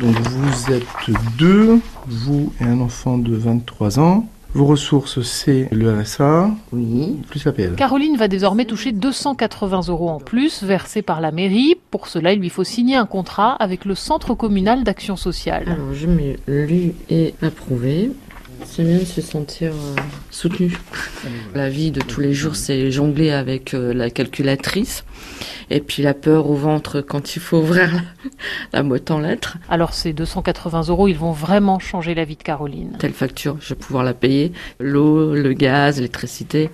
Donc vous êtes deux, vous et un enfant de 23 ans. Vos ressources, c'est le RSA, Oui. plus l'APL. Caroline va désormais toucher 280 euros en plus versés par la mairie. Pour cela, il lui faut signer un contrat avec le Centre communal d'action sociale. Alors, je mets lu et approuvé. C'est bien de se sentir euh, soutenu. La vie de tous les jours, c'est jongler avec euh, la calculatrice. Et puis la peur au ventre quand il faut ouvrir la, la boîte en lettres. Alors ces 280 euros, ils vont vraiment changer la vie de Caroline. Telle facture, je vais pouvoir la payer. L'eau, le gaz, l'électricité.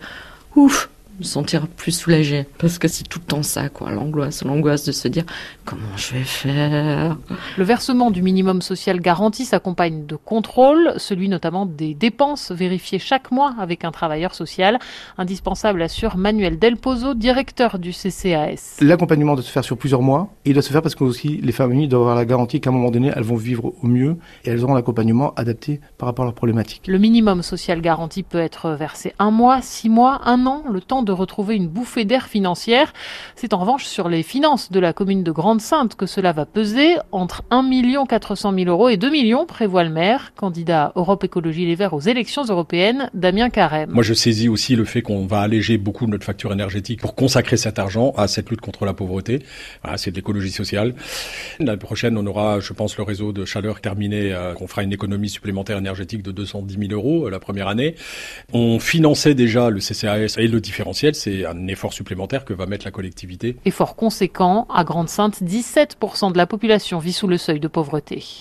Ouf me sentir plus soulagée. Parce que c'est tout le temps ça, quoi. L'angoisse, l'angoisse de se dire comment je vais faire? Le versement du minimum social garanti s'accompagne de contrôles, celui notamment des dépenses vérifiées chaque mois avec un travailleur social. Indispensable, assure Manuel Delpozo, directeur du CCAS. L'accompagnement doit se faire sur plusieurs mois et il doit se faire parce que aussi les familles doivent avoir la garantie qu'à un moment donné, elles vont vivre au mieux et elles auront l'accompagnement adapté par rapport à leurs problématiques. Le minimum social garanti peut être versé un mois, six mois, un an, le temps de retrouver une bouffée d'air financière. C'est en revanche sur les finances de la commune de Grande-Sainte que cela va peser. Entre 1 400 000 euros et 2 millions, prévoit le maire, candidat Europe Écologie Les Verts aux élections européennes, Damien Carême. Moi, je saisis aussi le fait qu'on va alléger beaucoup notre facture énergétique pour consacrer cet argent à cette lutte contre la pauvreté. Voilà, c'est de l'écologie sociale. L'année prochaine, on aura, je pense, le réseau de chaleur terminé, euh, qu'on fera une économie supplémentaire énergétique de 210 000 euros euh, la première année. On finançait déjà le CCAS et le différentiel c'est un effort supplémentaire que va mettre la collectivité. Effort conséquent, à Grande-Sainte, 17% de la population vit sous le seuil de pauvreté.